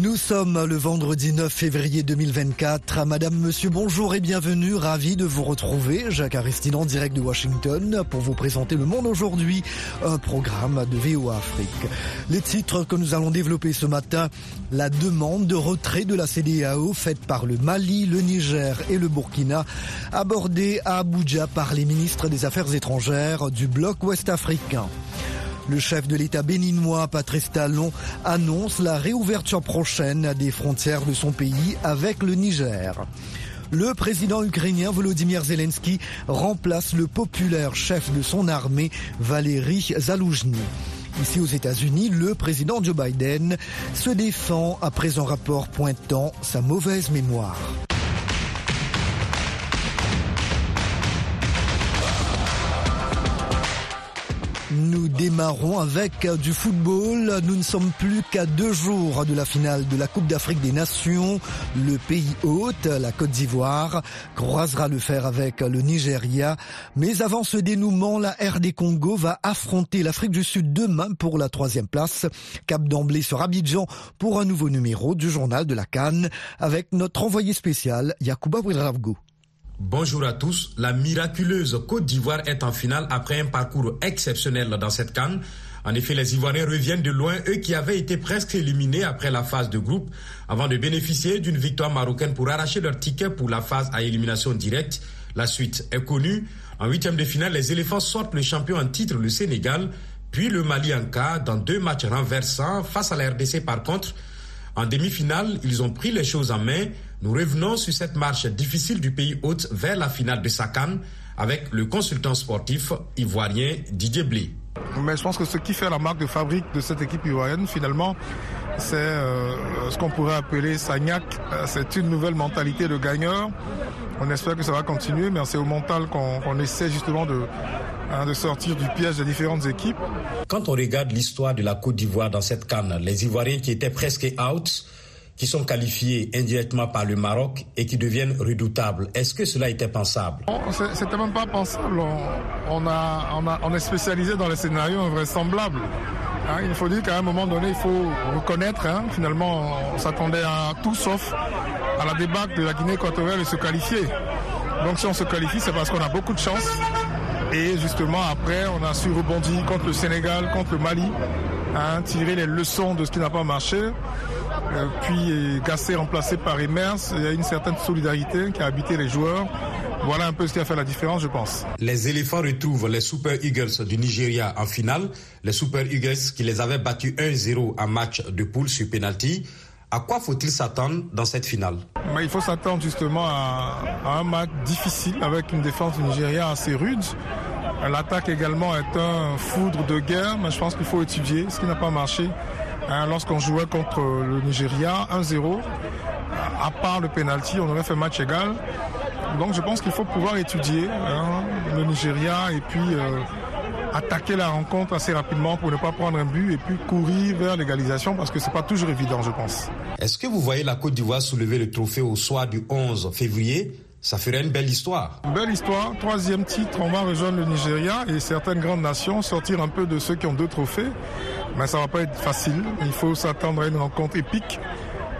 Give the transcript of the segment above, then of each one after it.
Nous sommes le vendredi 9 février 2024. Madame, monsieur, bonjour et bienvenue. Ravi de vous retrouver. Jacques Aristide en direct de Washington pour vous présenter Le Monde aujourd'hui, un programme de VOA Afrique. Les titres que nous allons développer ce matin, la demande de retrait de la CDAO faite par le Mali, le Niger et le Burkina, abordée à Abuja par les ministres des Affaires étrangères du bloc ouest africain. Le chef de l'État béninois, Patrice Talon, annonce la réouverture prochaine des frontières de son pays avec le Niger. Le président ukrainien Volodymyr Zelensky remplace le populaire chef de son armée, Valéry Zaloujny. Ici aux États-Unis, le président Joe Biden se défend après un rapport pointant sa mauvaise mémoire. Nous démarrons avec du football. Nous ne sommes plus qu'à deux jours de la finale de la Coupe d'Afrique des Nations. Le pays hôte, la Côte d'Ivoire, croisera le fer avec le Nigeria. Mais avant ce dénouement, la RD Congo va affronter l'Afrique du Sud demain pour la troisième place. Cap d'emblée sur Abidjan pour un nouveau numéro du journal de la Cannes avec notre envoyé spécial Yacouba Ouedraogo. Bonjour à tous. La miraculeuse Côte d'Ivoire est en finale après un parcours exceptionnel dans cette canne. En effet, les Ivoiriens reviennent de loin, eux qui avaient été presque éliminés après la phase de groupe, avant de bénéficier d'une victoire marocaine pour arracher leur ticket pour la phase à élimination directe. La suite est connue. En huitième de finale, les éléphants sortent le champion en titre, le Sénégal, puis le Mali en cas, dans deux matchs renversants face à la RDC par contre. En demi-finale, ils ont pris les choses en main. Nous revenons sur cette marche difficile du pays hôte vers la finale de Sakan avec le consultant sportif ivoirien Didier Blé. Mais je pense que ce qui fait la marque de fabrique de cette équipe ivoirienne, finalement, c'est euh, ce qu'on pourrait appeler Sagnac. Euh, c'est une nouvelle mentalité de gagneur. On espère que ça va continuer, mais c'est au mental qu'on essaie justement de, hein, de sortir du piège des différentes équipes. Quand on regarde l'histoire de la Côte d'Ivoire dans cette canne, les Ivoiriens qui étaient presque out, qui sont qualifiés indirectement par le Maroc et qui deviennent redoutables. Est-ce que cela était pensable? C'était même pas pensable. On, a, on, a, on, est spécialisé dans les scénarios invraisemblables. Hein, il faut dire qu'à un moment donné, il faut reconnaître, hein, finalement, on s'attendait à tout sauf à la débâcle de la Guinée équatoriale et se qualifier. Donc si on se qualifie, c'est parce qu'on a beaucoup de chance. Et justement, après, on a su rebondir contre le Sénégal, contre le Mali, hein, tirer les leçons de ce qui n'a pas marché. Euh, puis Gassé remplacé par Emers, il y a une certaine solidarité qui a habité les joueurs. Voilà un peu ce qui a fait la différence, je pense. Les éléphants retrouvent les Super Eagles du Nigeria en finale. Les Super Eagles qui les avaient battus 1-0 en match de poule sur penalty. À quoi faut-il s'attendre dans cette finale? Il faut s'attendre justement à, un match difficile avec une défense du Nigeria assez rude. L'attaque également est un foudre de guerre, mais je pense qu'il faut étudier ce qui n'a pas marché Hein, lorsqu'on jouait contre le Nigeria 1-0. À part le penalty, on aurait fait match égal. Donc je pense qu'il faut pouvoir étudier hein, le Nigeria et puis euh, attaquer la rencontre assez rapidement pour ne pas prendre un but et puis courir vers l'égalisation parce que c'est pas toujours évident, je pense. Est-ce que vous voyez la Côte d'Ivoire soulever le trophée au soir du 11 février? Ça ferait une belle histoire. Une belle histoire. Troisième titre, on va rejoindre le Nigeria et certaines grandes nations sortir un peu de ceux qui ont deux trophées. Mais ça va pas être facile. Il faut s'attendre à une rencontre épique.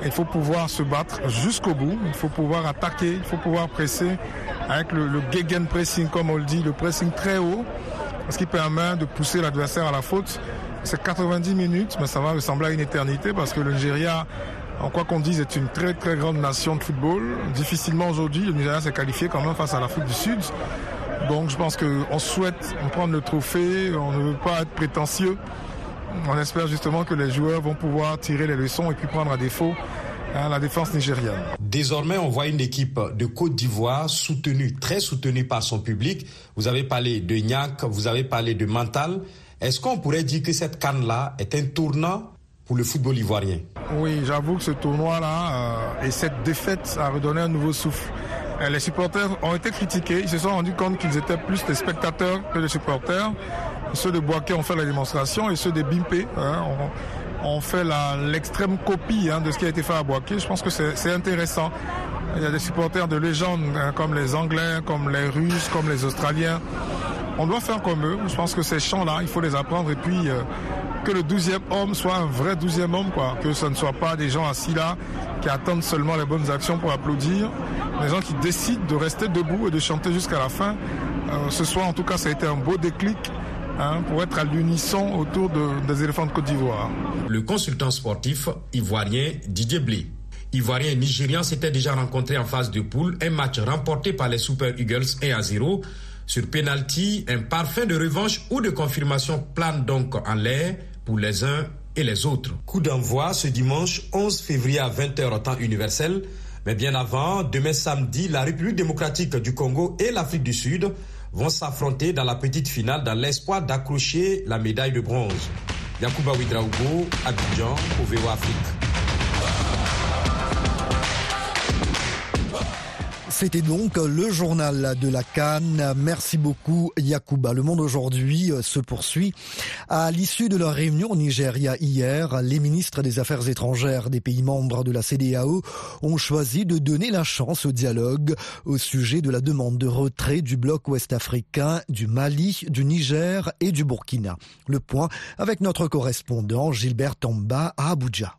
Il faut pouvoir se battre jusqu'au bout. Il faut pouvoir attaquer. Il faut pouvoir presser avec le, le gegen pressing, comme on le dit, le pressing très haut, ce qui permet de pousser l'adversaire à la faute. C'est 90 minutes, mais ça va ressembler à une éternité parce que le Nigeria, en quoi qu'on dise, est une très très grande nation de football. Difficilement aujourd'hui, le Nigeria s'est qualifié quand même face à l'Afrique du Sud. Donc je pense qu'on souhaite prendre le trophée, on ne veut pas être prétentieux. On espère justement que les joueurs vont pouvoir tirer les leçons et puis prendre à défaut la défense nigériane. Désormais, on voit une équipe de Côte d'Ivoire soutenue, très soutenue par son public. Vous avez parlé de Niak, vous avez parlé de Mental. Est-ce qu'on pourrait dire que cette canne-là est un tournant pour le football ivoirien? Oui, j'avoue que ce tournoi-là euh, et cette défaite a redonné un nouveau souffle. Les supporters ont été critiqués, ils se sont rendus compte qu'ils étaient plus des spectateurs que des supporters. Ceux de Boaké ont fait la démonstration et ceux des Bimpe hein, ont, fait l'extrême copie hein, de ce qui a été fait à Boaké. Je pense que c'est intéressant. Il y a des supporters de légende hein, comme les Anglais, comme les Russes, comme les Australiens. On doit faire comme eux. Je pense que ces chants-là, il faut les apprendre et puis euh, que le douzième homme soit un vrai douzième homme, quoi. Que ce ne soit pas des gens assis là qui attendent seulement les bonnes actions pour applaudir, des gens qui décident de rester debout et de chanter jusqu'à la fin. Euh, ce soir, en tout cas, ça a été un beau déclic hein, pour être à l'unisson autour des éléphants de Côte d'Ivoire. Le consultant sportif ivoirien Didier Blé. Ivoirien et Nigérian s'étaient déjà rencontrés en phase de poule, un match remporté par les Super Eagles 1 à 0. Sur penalty, un parfait de revanche ou de confirmation plane donc en l'air pour les uns et les autres. Coup d'envoi ce dimanche 11 février à 20h temps universel. Mais bien avant, demain samedi, la République démocratique du Congo et l'Afrique du Sud vont s'affronter dans la petite finale dans l'espoir d'accrocher la médaille de bronze. Yacouba Ouidraougo, Abidjan, au Afrique. C'était donc le journal de la Cannes. Merci beaucoup Yacouba. Le monde aujourd'hui euh, se poursuit. À l'issue de leur réunion au Nigeria hier, les ministres des Affaires étrangères des pays membres de la CDAO ont choisi de donner la chance au dialogue au sujet de la demande de retrait du bloc ouest-africain, du Mali, du Niger et du Burkina. Le point avec notre correspondant Gilbert Tamba à Abuja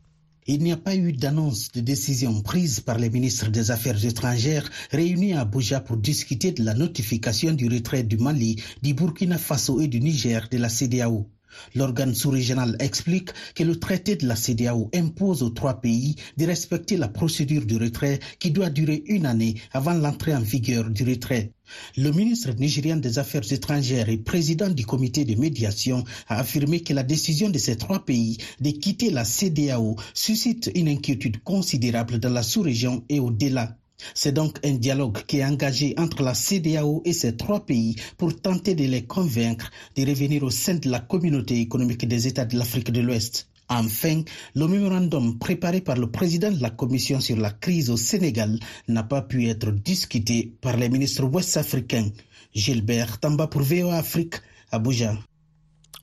il n'y a pas eu d'annonce de décision prise par les ministres des Affaires étrangères réunis à Abuja pour discuter de la notification du retrait du Mali, du Burkina Faso et du Niger de la CDAO. L'organe sous-régional explique que le traité de la CDAO impose aux trois pays de respecter la procédure de retrait qui doit durer une année avant l'entrée en vigueur du retrait. Le ministre nigérien des Affaires étrangères et président du comité de médiation a affirmé que la décision de ces trois pays de quitter la CDAO suscite une inquiétude considérable dans la sous-région et au-delà. C'est donc un dialogue qui est engagé entre la CDAO et ces trois pays pour tenter de les convaincre de revenir au sein de la communauté économique des États de l'Afrique de l'Ouest. Enfin, le mémorandum préparé par le président de la Commission sur la crise au Sénégal n'a pas pu être discuté par les ministres ouest-africains. Gilbert Tamba pour VOA Afrique, Abuja.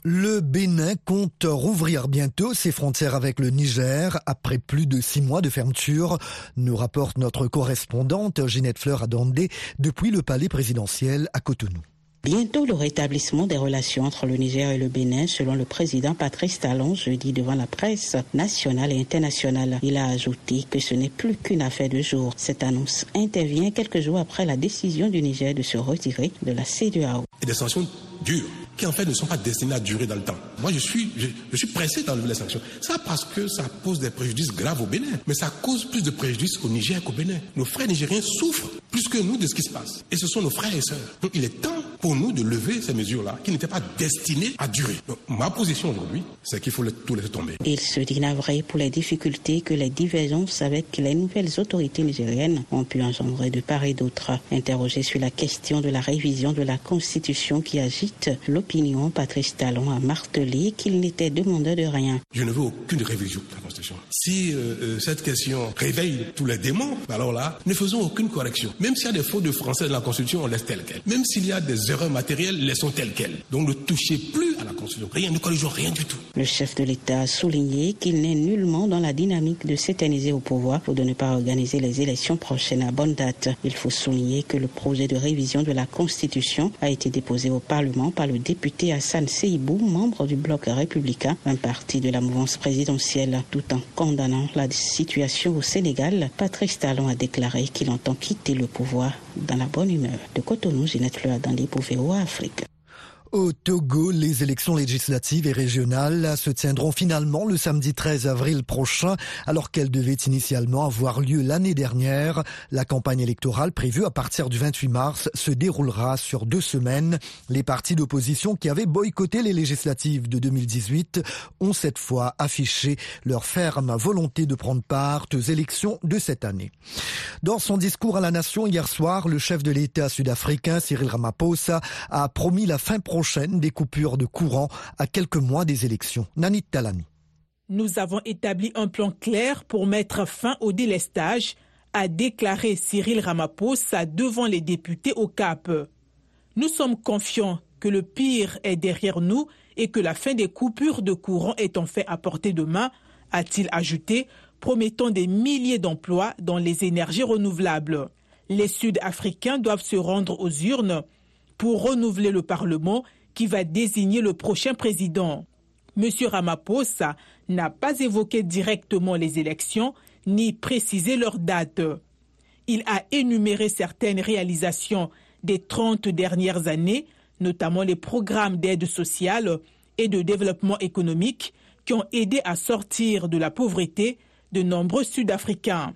Le Bénin compte rouvrir bientôt ses frontières avec le Niger après plus de six mois de fermeture, nous rapporte notre correspondante Ginette Fleur Adondé depuis le palais présidentiel à Cotonou. Bientôt le rétablissement des relations entre le Niger et le Bénin, selon le président Patrice Talon, jeudi devant la presse nationale et internationale. Il a ajouté que ce n'est plus qu'une affaire de jour. Cette annonce intervient quelques jours après la décision du Niger de se retirer de la CEDEAO. Et des sanctions dures qui en fait ne sont pas destinés à durer dans le temps. Moi, je suis, je, suis pressé d'enlever les sanctions. Ça parce que ça pose des préjudices graves au Bénin, mais ça cause plus de préjudices au Niger qu'au Bénin. Nos frères nigériens souffrent plus que nous de ce qui se passe. Et ce sont nos frères et sœurs. Donc il est temps pour nous de lever ces mesures-là qui n'étaient pas destinées à durer. Donc, ma position aujourd'hui, c'est qu'il faut tout laisser tomber. Il se dit navré pour les difficultés que les divergences avec les nouvelles autorités nigériennes ont pu engendrer de part et d'autre. Interrogé sur la question de la révision de la Constitution qui agite le opinion, Patrice Talon a martelé qu'il n'était demandeur de rien. Je ne veux aucune révision de la Constitution. Si euh, euh, cette question réveille tous les démons, alors là, ne faisons aucune correction. Même s'il y a des fautes de français dans la Constitution, on laisse tel quel. Même s'il y a des erreurs matérielles, laissons tel quel. Donc ne touchez plus à la Constitution. Rien, ne corrigeons rien du tout. Le chef de l'État a souligné qu'il n'est nullement dans la dynamique de s'éterniser au pouvoir ou de ne pas organiser les élections prochaines à bonne date. Il faut souligner que le projet de révision de la Constitution a été déposé au Parlement par le député Hassan Seibou, membre du bloc républicain, un parti de la mouvance présidentielle, tout en condamnant la situation au Sénégal. Patrice Talon a déclaré qu'il entend quitter le pouvoir dans la bonne humeur. De Cotonou, Ginette Fleur dans les Afrique. Au Togo, les élections législatives et régionales se tiendront finalement le samedi 13 avril prochain, alors qu'elles devaient initialement avoir lieu l'année dernière. La campagne électorale prévue à partir du 28 mars se déroulera sur deux semaines. Les partis d'opposition qui avaient boycotté les législatives de 2018 ont cette fois affiché leur ferme volonté de prendre part aux élections de cette année. Dans son discours à la nation hier soir, le chef de l'État sud-africain Cyril Ramaphosa a promis la fin prochaine des coupures de courant à quelques mois des élections. Nanit Talani. Nous avons établi un plan clair pour mettre fin au délestage, a déclaré Cyril Ramaphosa devant les députés au Cap. Nous sommes confiants que le pire est derrière nous et que la fin des coupures de courant est en fait à portée de main, a-t-il ajouté, promettant des milliers d'emplois dans les énergies renouvelables. Les Sud-Africains doivent se rendre aux urnes pour renouveler le Parlement qui va désigner le prochain président. M. Ramaphosa n'a pas évoqué directement les élections ni précisé leur date. Il a énuméré certaines réalisations des 30 dernières années, notamment les programmes d'aide sociale et de développement économique qui ont aidé à sortir de la pauvreté de nombreux Sud-Africains.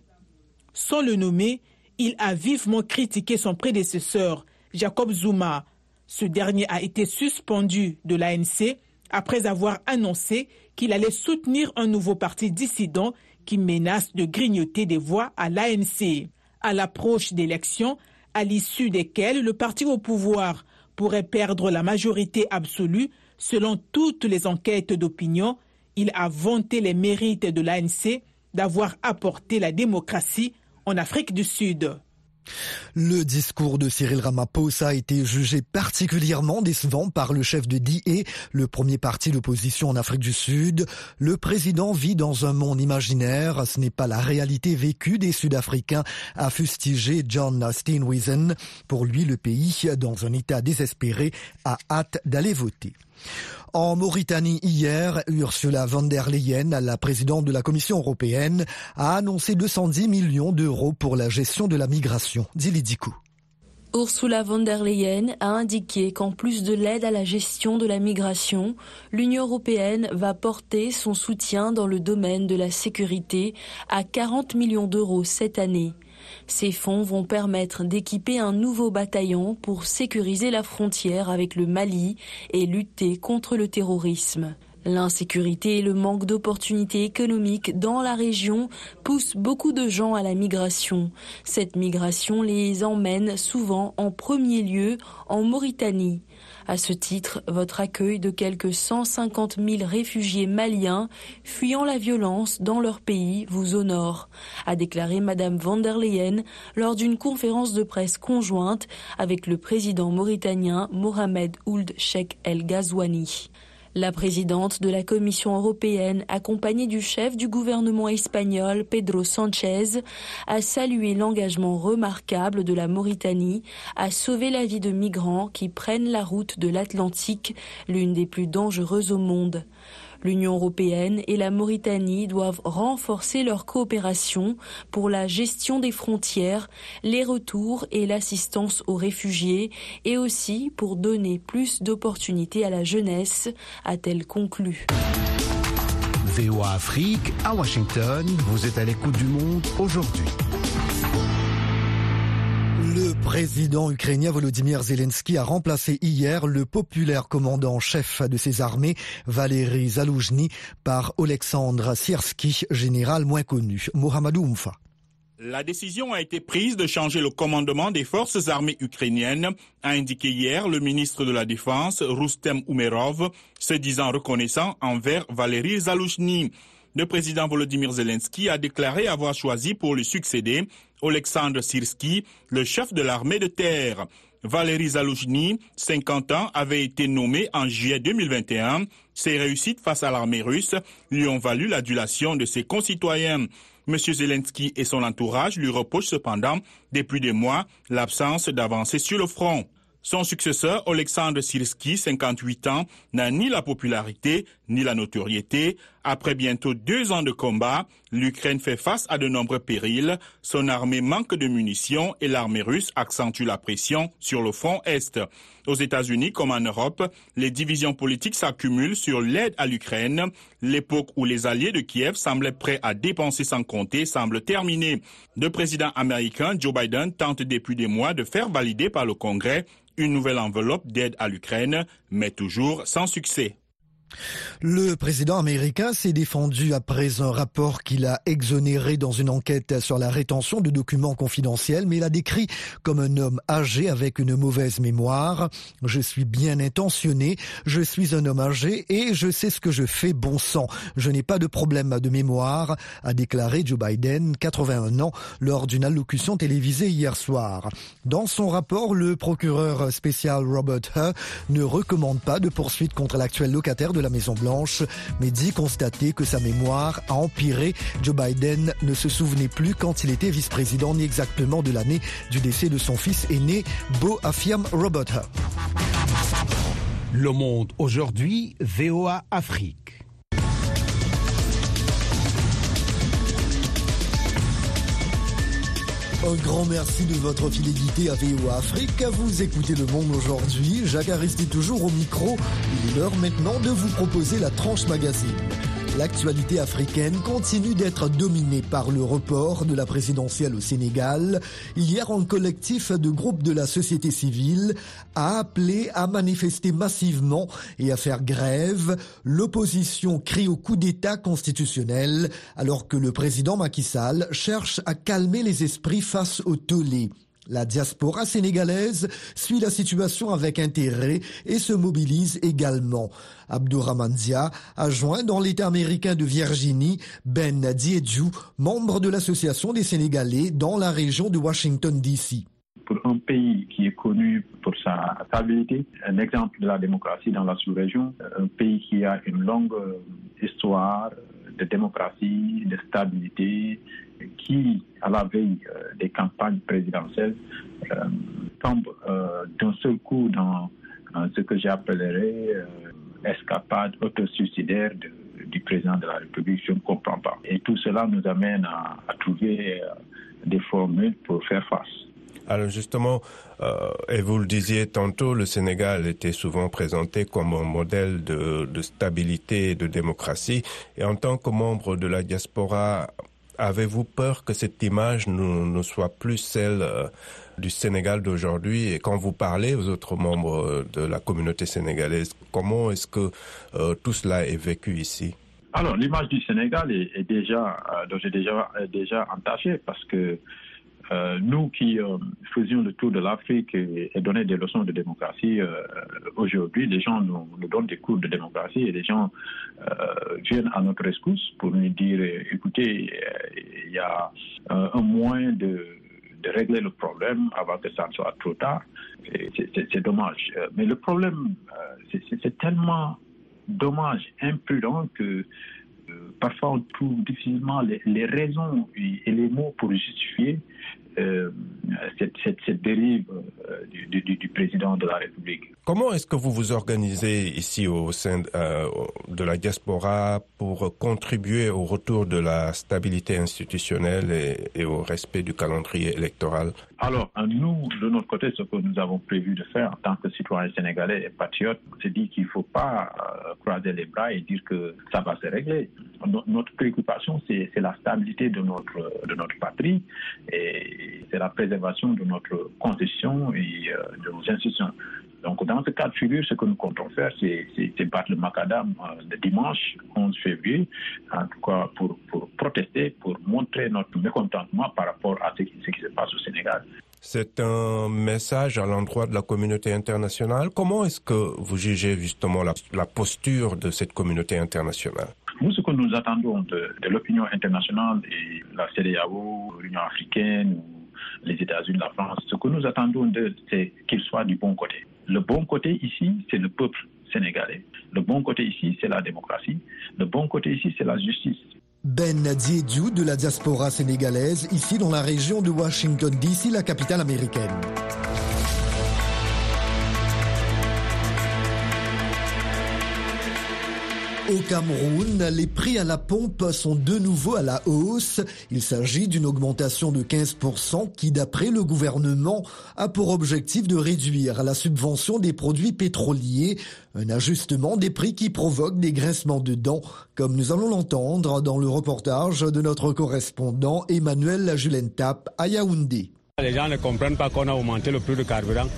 Sans le nommer, il a vivement critiqué son prédécesseur, Jacob Zuma. Ce dernier a été suspendu de l'ANC après avoir annoncé qu'il allait soutenir un nouveau parti dissident qui menace de grignoter des voix à l'ANC. À l'approche d'élections, à l'issue desquelles le parti au pouvoir pourrait perdre la majorité absolue selon toutes les enquêtes d'opinion, il a vanté les mérites de l'ANC d'avoir apporté la démocratie en Afrique du Sud. Le discours de Cyril Ramaphosa a été jugé particulièrement décevant par le chef de DIE, le premier parti d'opposition en Afrique du Sud. Le président vit dans un monde imaginaire, ce n'est pas la réalité vécue des Sud-Africains, a fustigé John Steenhuisen. Pour lui, le pays, dans un état désespéré, a hâte d'aller voter. En Mauritanie hier, Ursula von der Leyen, la présidente de la Commission européenne, a annoncé 210 millions d'euros pour la gestion de la migration. Dilidikou. Ursula von der Leyen a indiqué qu'en plus de l'aide à la gestion de la migration, l'Union européenne va porter son soutien dans le domaine de la sécurité à 40 millions d'euros cette année. Ces fonds vont permettre d'équiper un nouveau bataillon pour sécuriser la frontière avec le Mali et lutter contre le terrorisme. L'insécurité et le manque d'opportunités économiques dans la région poussent beaucoup de gens à la migration. Cette migration les emmène souvent en premier lieu en Mauritanie. À ce titre, votre accueil de quelques 150 000 réfugiés maliens fuyant la violence dans leur pays vous honore, a déclaré Madame van der Leyen lors d'une conférence de presse conjointe avec le président mauritanien Mohamed Ould Sheikh El Ghazouani. La présidente de la Commission européenne, accompagnée du chef du gouvernement espagnol, Pedro Sanchez, a salué l'engagement remarquable de la Mauritanie à sauver la vie de migrants qui prennent la route de l'Atlantique, l'une des plus dangereuses au monde. L'Union européenne et la Mauritanie doivent renforcer leur coopération pour la gestion des frontières, les retours et l'assistance aux réfugiés et aussi pour donner plus d'opportunités à la jeunesse, a-t-elle conclu. VOA Afrique à Washington, vous êtes à l'écoute du monde aujourd'hui. Le président ukrainien Volodymyr Zelensky a remplacé hier le populaire commandant-chef de ses armées, Valéry Zaloujny, par Alexandre Siersky, général moins connu. Mohamedou Oumfa. La décision a été prise de changer le commandement des forces armées ukrainiennes, a indiqué hier le ministre de la Défense, Rustem Umerov, se disant reconnaissant envers Valéry Zaloujny. Le président Volodymyr Zelensky a déclaré avoir choisi pour lui succéder Alexandre Sirski, le chef de l'armée de terre. Valéry Zaloujny, 50 ans, avait été nommé en juillet 2021. Ses réussites face à l'armée russe lui ont valu l'adulation de ses concitoyens. M. Zelensky et son entourage lui reprochent cependant, depuis des mois, l'absence d'avancée sur le front. Son successeur, Alexandre Sirski, 58 ans, n'a ni la popularité ni la notoriété. Après bientôt deux ans de combat, l'Ukraine fait face à de nombreux périls. Son armée manque de munitions et l'armée russe accentue la pression sur le front Est. Aux États-Unis comme en Europe, les divisions politiques s'accumulent sur l'aide à l'Ukraine. L'époque où les alliés de Kiev semblaient prêts à dépenser sans compter semble terminée. Le président américain Joe Biden tente depuis des mois de faire valider par le Congrès une nouvelle enveloppe d'aide à l'Ukraine, mais toujours sans succès. Le président américain s'est défendu après un rapport qu'il a exonéré dans une enquête sur la rétention de documents confidentiels, mais l'a décrit comme un homme âgé avec une mauvaise mémoire. Je suis bien intentionné, je suis un homme âgé et je sais ce que je fais bon sang. Je n'ai pas de problème de mémoire, a déclaré Joe Biden, 81 ans, lors d'une allocution télévisée hier soir. Dans son rapport, le procureur spécial Robert Hur ne recommande pas de poursuite contre l'actuel locataire de la Maison Blanche, mais dit constater que sa mémoire a empiré. Joe Biden ne se souvenait plus quand il était vice-président ni exactement de l'année du décès de son fils aîné, Beau affirme Robert Le monde aujourd'hui, VOA Afrique. Un grand merci de votre fidélité à VOA Afrique. Vous écoutez Le Monde aujourd'hui. Jacques Aristide toujours au micro. Il est l'heure maintenant de vous proposer la tranche magazine. L'actualité africaine continue d'être dominée par le report de la présidentielle au Sénégal. Hier, un collectif de groupes de la société civile a appelé à manifester massivement et à faire grève. L'opposition crie au coup d'État constitutionnel alors que le président Macky Sall cherche à calmer les esprits face au tollé. La diaspora sénégalaise suit la situation avec intérêt et se mobilise également. Abdourahman Dia a joint dans l'État américain de Virginie Ben Diedjou, membre de l'Association des Sénégalais dans la région de Washington, D.C pour un pays qui est connu pour sa stabilité, un exemple de la démocratie dans la sous-région, un pays qui a une longue histoire de démocratie, de stabilité, qui, à la veille euh, des campagnes présidentielles, euh, tombe euh, d'un seul coup dans ce que j'appellerais escapade autosuicidaire du président de la République, je ne comprends pas. Et tout cela nous amène à, trouver des formules pour faire face. Alors justement, et vous le disiez tantôt, le Sénégal était souvent présenté comme un modèle de, stabilité et de démocratie. Et en tant que membre de la diaspora Avez-vous peur que cette image ne, soit plus celle euh, du Sénégal d'aujourd'hui? Et quand vous parlez aux autres membres euh, de la communauté sénégalaise, comment est-ce que euh, tout cela est vécu ici? Alors, l'image du Sénégal est, déjà, euh, déjà, déjà entachée parce que euh, nous qui euh, faisions le tour de l'Afrique et, et, donnaient des leçons de démocratie, euh, aujourd'hui, les gens nous, donnent des cours de démocratie et les gens viennent à notre rescousse pour nous dire, écoutez, il y a un moyen de, régler le problème avant que ça ne soit trop tard. C'est dommage. Mais le problème, c'est tellement dommage, imprudent que parfois on trouve difficilement les, les, raisons et les mots pour justifier cette, cette, cette, dérive euh, du, du, du, président de la République. Comment est-ce que vous vous organisez ici au sein euh, de la diaspora pour contribuer au retour de la stabilité institutionnelle et, au respect du calendrier électoral? Alors, nous, de notre côté, ce que nous avons prévu de faire en tant que citoyens sénégalais et patriotes, c'est dit qu'il ne faut pas euh, croiser les bras et dire que ça va se régler. Notre préoccupation, c'est la stabilité de notre, de notre patrie et c'est la préservation de notre constitution et euh, de nos institutions. Donc, dans ce cas de figure, ce que nous comptons faire, c'est battre le macadam euh, le dimanche 11 février, en tout cas pour, pour protester, pour montrer notre mécontentement par rapport à ce qui, ce qui se passe au Sénégal. C'est un message à l'endroit de la communauté internationale. Comment est-ce que vous jugez justement la, la, posture de cette communauté internationale? Nous, ce que nous attendons de, de l'opinion internationale et la CDAO, l'Union africaine, les États-Unis, la France, ce que nous attendons d'eux, c'est qu'ils soient du bon côté. Le bon côté ici, c'est le peuple sénégalais. Le bon côté ici, c'est la démocratie. Le bon côté ici, c'est la justice. Ben Diédiou de la diaspora sénégalaise, ici dans la région de Washington, D.C., la capitale américaine. Au Cameroun, les prix à la pompe sont de nouveau à la hausse. Il s'agit d'une augmentation de 15% qui, d'après le gouvernement, a pour objectif de réduire la subvention des produits pétroliers. Un ajustement des prix qui provoque des graissements de dents, comme nous allons l'entendre dans le reportage de notre correspondant Emmanuel Julentap à Yaoundé. Les gens ne comprennent pas qu'on a augmenté le prix du carburant.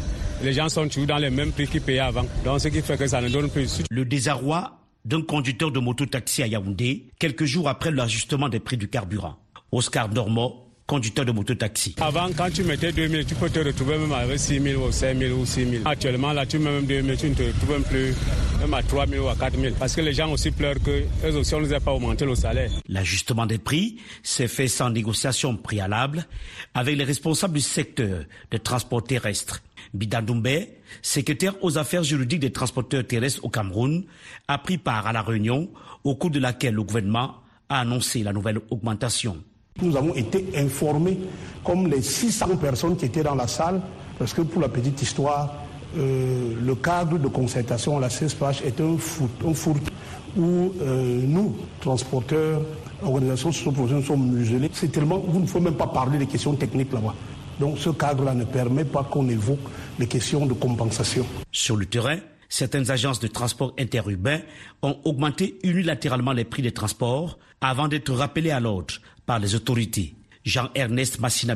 Les gens sont toujours dans les mêmes prix qu'ils payaient avant. Donc ce qui fait que ça ne donne plus. Le désarroi d'un conducteur de moto-taxi à Yaoundé quelques jours après l'ajustement des prix du carburant. Oscar Normand, conducteur de moto-taxi. Avant, quand tu mettais 2000, tu peux te retrouver même avec 6000 ou 5000 ou 6000. Actuellement, là, tu mets même 2000, tu ne te retrouves même plus même à 3000 ou à 4000. Parce que les gens aussi pleurent que eux aussi, on ne les a pas augmenté le salaire. L'ajustement des prix s'est fait sans négociation préalable avec les responsables du secteur des transports terrestres. Bidadoumbe, secrétaire aux affaires juridiques des transporteurs terrestres au Cameroun, a pris part à la réunion au cours de laquelle le gouvernement a annoncé la nouvelle augmentation. Nous avons été informés, comme les 600 personnes qui étaient dans la salle, parce que pour la petite histoire, euh, le cadre de concertation à la CESPH est un foot, un où euh, nous, transporteurs, organisations socio-professionnelles, sommes muselés. C'est tellement, vous ne faut même pas parler des questions techniques là-bas. Donc ce cadre-là ne permet pas qu'on évoque les questions de compensation. Sur le terrain, certaines agences de transport interurbain ont augmenté unilatéralement les prix des transports avant d'être rappelés à l'ordre par les autorités. Jean-Ernest Massina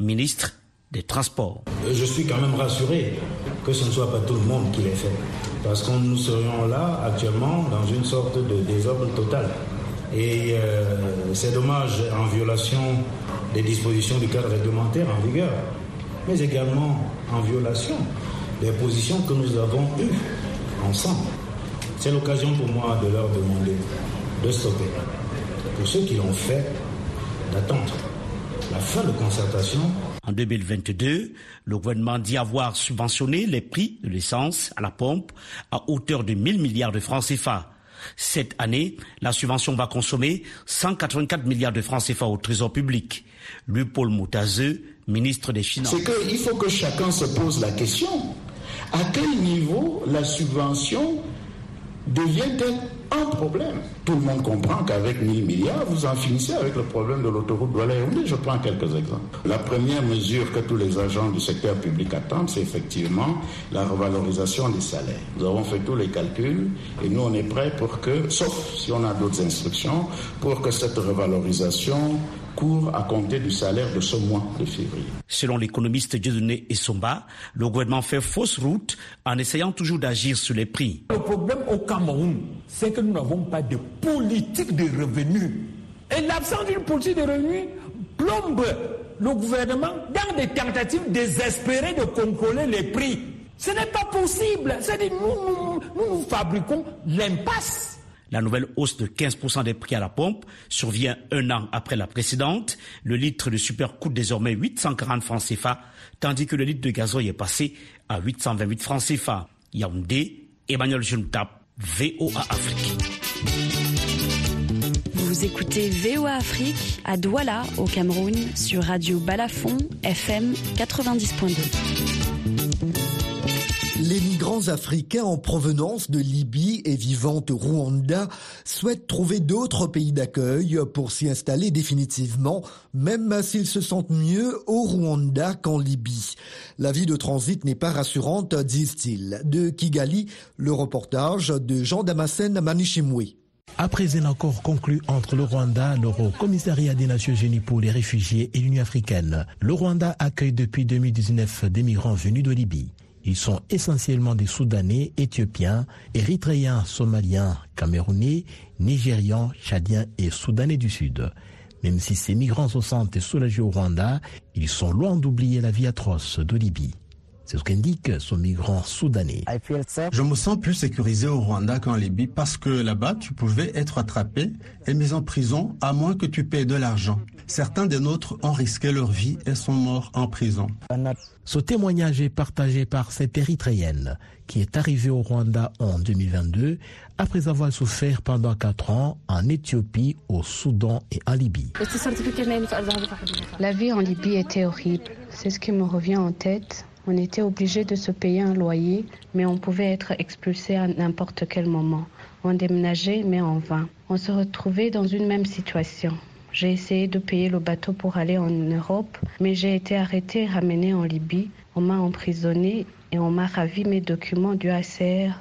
ministre des Transports. Je suis quand même rassuré que ce ne soit pas tout le monde qui l'ait fait, parce que nous serions là actuellement dans une sorte de désordre total. Et euh, c'est dommage en violation des dispositions du cadre réglementaire en vigueur, mais également en violation des positions que nous avons eues ensemble. C'est l'occasion pour moi de leur demander de stopper. Pour ceux qui l'ont fait, d'attendre la fin de concertation. En 2022, le gouvernement dit avoir subventionné les prix de l'essence à la pompe à hauteur de 1000 milliards de francs CFA. Cette année, la subvention va consommer 184 milliards de francs CFA au trésor public. Louis Paul Moutazeux, ministre des Finances. C'est qu'il faut que chacun se pose la question. À quel niveau la subvention devient-elle un problème? Tout le monde comprend qu'avec 1000 milliards, vous en finissez avec le problème de l'autoroute douala Je prends quelques exemples. La première mesure que tous les agents du secteur public attendent, c'est effectivement la revalorisation des salaires. Nous avons fait tous les calculs et nous, on est prêts pour que, sauf si on a d'autres instructions, pour que cette revalorisation court à compter du salaire de ce mois de février. Selon l'économiste Dieudonné Essomba, le gouvernement fait fausse route en essayant toujours d'agir sur les prix. Le problème au Cameroun, c'est que nous n'avons pas de politique de revenus. Et l'absence d'une politique de revenus plombe le gouvernement dans des tentatives désespérées de contrôler les prix. Ce n'est pas possible. C'est-à-dire, nous, nous, nous fabriquons l'impasse. La nouvelle hausse de 15% des prix à la pompe survient un an après la précédente. Le litre de super coûte désormais 840 francs CFA, tandis que le litre de gazoil est passé à 828 francs CFA. Yaoundé, Emmanuel Juntap, VOA Afrique. Vous écoutez VOA Afrique à Douala, au Cameroun, sur Radio Balafon, FM 90.2. Migrants africains en provenance de Libye et vivant au Rwanda souhaitent trouver d'autres pays d'accueil pour s'y installer définitivement, même s'ils se sentent mieux au Rwanda qu'en Libye. La vie de transit n'est pas rassurante, disent-ils. De Kigali, le reportage de Jean Damascène Manichimwe. Après un accord conclu entre le Rwanda, le Commissariat des Nations Unies pour les réfugiés et l'Union africaine, le Rwanda accueille depuis 2019 des migrants venus de Libye. Ils sont essentiellement des Soudanais, Éthiopiens, Érythréens, Somaliens, Camerounais, Nigérians, Tchadiens et Soudanais du Sud. Même si ces migrants se sentent soulagés au Rwanda, ils sont loin d'oublier la vie atroce de Libye. C'est ce qu'indique son migrant soudanais. Je me sens plus sécurisé au Rwanda qu'en Libye parce que là-bas, tu pouvais être attrapé et mis en prison à moins que tu payes de l'argent. Certains des nôtres ont risqué leur vie et sont morts en prison. Ce témoignage est partagé par cette Érythréenne qui est arrivée au Rwanda en 2022 après avoir souffert pendant quatre ans en Éthiopie, au Soudan et en Libye. La vie en Libye était horrible. C'est ce qui me revient en tête. On était obligé de se payer un loyer, mais on pouvait être expulsé à n'importe quel moment. On déménageait, mais en vain. On se retrouvait dans une même situation. J'ai essayé de payer le bateau pour aller en Europe, mais j'ai été arrêté et ramené en Libye. On m'a emprisonné et on m'a ravi mes documents du ACR.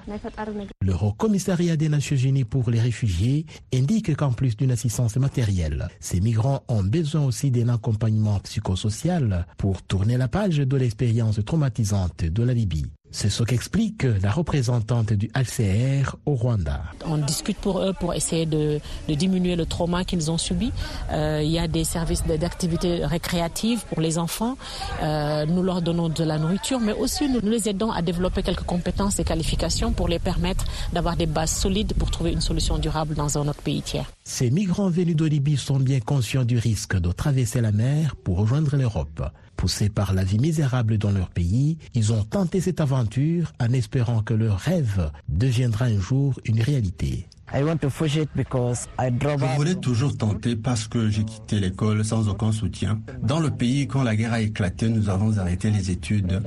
Le Haut Commissariat des Nations Unies pour les réfugiés indique qu'en plus d'une assistance matérielle, ces migrants ont besoin aussi d'un accompagnement psychosocial pour tourner la page de l'expérience traumatisante de la Libye. C'est ce qu'explique la représentante du HCR au Rwanda. On discute pour eux pour essayer de, diminuer le trauma qu'ils ont subi. Euh, il y a des services d'activités récréatives pour les enfants. Euh, nous leur donnons de la nourriture, mais aussi nous, nous les aidons à développer quelques compétences et qualifications pour les permettre d'avoir des bases solides pour trouver une solution durable dans un autre pays tiers. Ces migrants venus de Libye sont bien conscients du risque de traverser la mer pour rejoindre l'Europe. Poussés par la vie misérable dans leur pays, ils ont tenté cette aventure en espérant que leur rêve deviendra un jour une réalité. Je voulais toujours tenter parce que j'ai quitté l'école sans aucun soutien. Dans le pays, quand la guerre a éclaté, nous avons arrêté les études.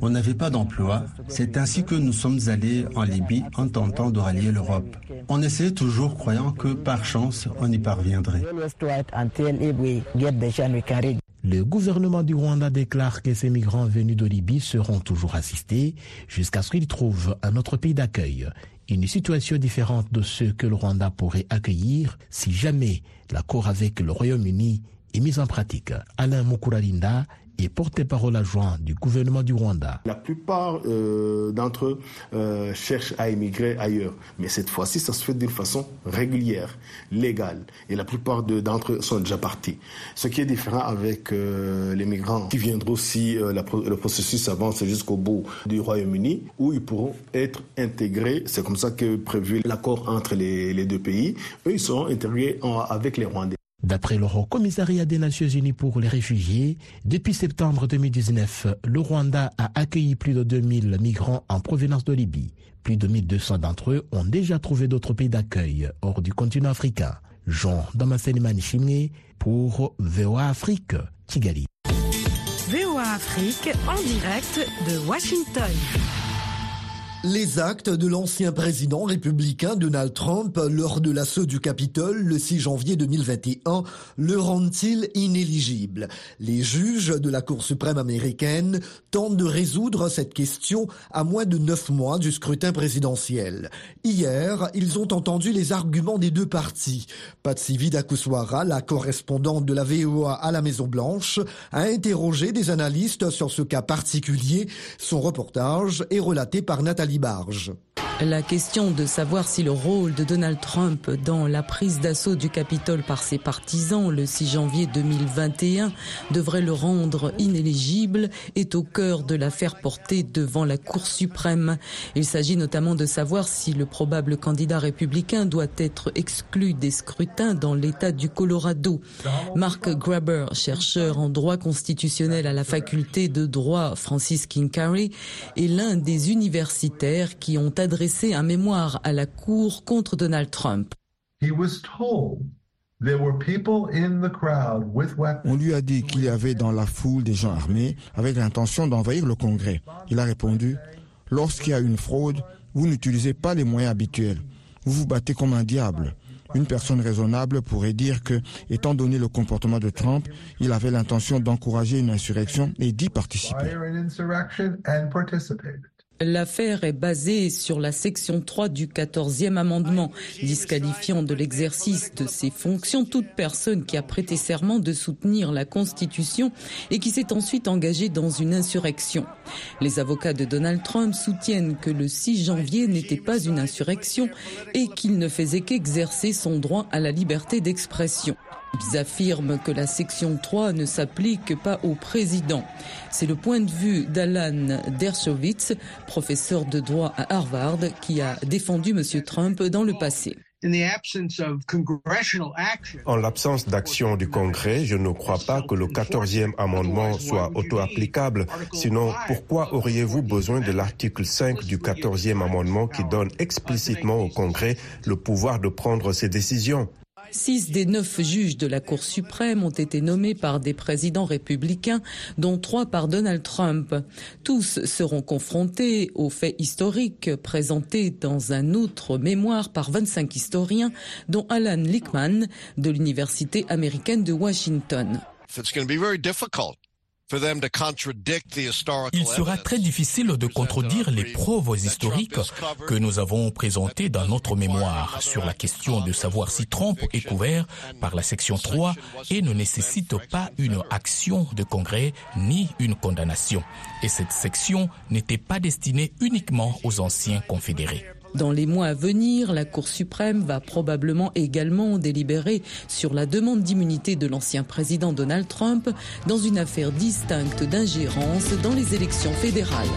On n'avait pas d'emploi. C'est ainsi que nous sommes allés en Libye en tentant de rallier l'Europe. On essayait toujours croyant que par chance, on y parviendrait. Le gouvernement du Rwanda déclare que ces migrants venus de Libye seront toujours assistés jusqu'à ce qu'ils trouvent un autre pays d'accueil. Une situation différente de ce que le Rwanda pourrait accueillir si jamais l'accord avec le Royaume-Uni est mis en pratique. Alain Mukuralinda et porte-parole adjoint du gouvernement du Rwanda. La plupart euh, d'entre eux euh, cherchent à émigrer ailleurs, mais cette fois-ci, ça se fait d'une façon régulière, légale, et la plupart d'entre eux sont déjà partis. Ce qui est différent avec euh, les migrants qui viendront si le processus avance jusqu'au bout du Royaume-Uni, où ils pourront être intégrés. C'est comme ça que prévu l'accord entre les, deux pays. Eux, ils seront intégrés avec les Rwandais. D'après le Haut Commissariat des Nations Unies pour les réfugiés, depuis septembre 2019, le Rwanda a accueilli plus de 2000 migrants en provenance de Libye. Plus de 1200 d'entre eux ont déjà trouvé d'autres pays d'accueil hors du continent africain. Jean Damascene Chimé pour VOA Afrique, Kigali. VOA Afrique en direct de Washington. Les actes de l'ancien président républicain Donald Trump lors de l'assaut du Capitole le 6 janvier 2021 le rendent-ils inéligible? Les juges de la Cour suprême américaine tentent de résoudre cette question à moins de neuf mois du scrutin présidentiel. Hier, ils ont entendu les arguments des deux partis. Patsy Vidakuswara, la correspondante de la VOA à la Maison-Blanche, a interrogé des analystes sur ce cas particulier. Son reportage est relaté par Nathalie Barge. La question de savoir si le rôle de Donald Trump dans la prise d'assaut du Capitole par ses partisans le 6 janvier 2021 devrait le rendre inéligible est au cœur de l'affaire portée devant la Cour suprême. Il s'agit notamment de savoir si le probable candidat républicain doit être exclu des scrutins dans l'État du Colorado. Mark Graber, chercheur en droit constitutionnel à la faculté de droit Francis King est l'un des universitaires qui ont adressé un mémoire à la Cour contre Donald Trump. On lui a dit qu'il y avait dans la foule des gens armés avec l'intention d'envahir le Congrès. Il a répondu, lorsqu'il y a une fraude, vous n'utilisez pas les moyens habituels. Vous vous battez comme un diable. Une personne raisonnable pourrait dire que, étant donné le comportement de Trump, il avait l'intention d'encourager une insurrection et d'y participer. L'affaire est basée sur la section 3 du 14e amendement, disqualifiant de l'exercice de ses fonctions toute personne qui a prêté serment de soutenir la Constitution et qui s'est ensuite engagée dans une insurrection. Les avocats de Donald Trump soutiennent que le 6 janvier n'était pas une insurrection et qu'il ne faisait qu'exercer son droit à la liberté d'expression. Ils affirment que la section 3 ne s'applique pas au président. C'est le point de vue d'Alan Dershowitz, professeur de droit à Harvard, qui a défendu M. Trump dans le passé. En l'absence d'action du Congrès, je ne crois pas que le 14e amendement soit auto-applicable. Sinon, pourquoi auriez-vous besoin de l'article 5 du 14e amendement qui donne explicitement au Congrès le pouvoir de prendre ses décisions? Six des neuf juges de la Cour suprême ont été nommés par des présidents républicains, dont trois par Donald Trump. Tous seront confrontés aux faits historiques présentés dans un autre mémoire par 25 historiens, dont Alan Lickman de l'Université américaine de Washington. Il sera très difficile de contredire les preuves historiques que nous avons présentées dans notre mémoire sur la question de savoir si Trump est couvert par la section 3 et ne nécessite pas une action de Congrès ni une condamnation. Et cette section n'était pas destinée uniquement aux anciens confédérés. Dans les mois à venir, la Cour suprême va probablement également délibérer sur la demande d'immunité de l'ancien président Donald Trump dans une affaire distincte d'ingérence dans les élections fédérales.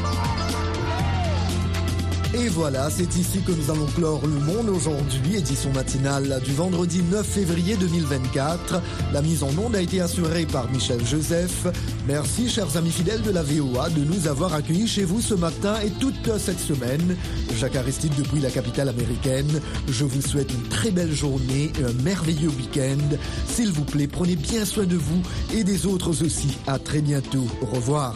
Et voilà, c'est ici que nous allons clore le monde aujourd'hui, édition matinale du vendredi 9 février 2024. La mise en onde a été assurée par Michel Joseph. Merci, chers amis fidèles de la VOA, de nous avoir accueillis chez vous ce matin et toute cette semaine. Jacques Aristide depuis la capitale américaine. Je vous souhaite une très belle journée et un merveilleux week-end. S'il vous plaît, prenez bien soin de vous et des autres aussi. À très bientôt. Au revoir.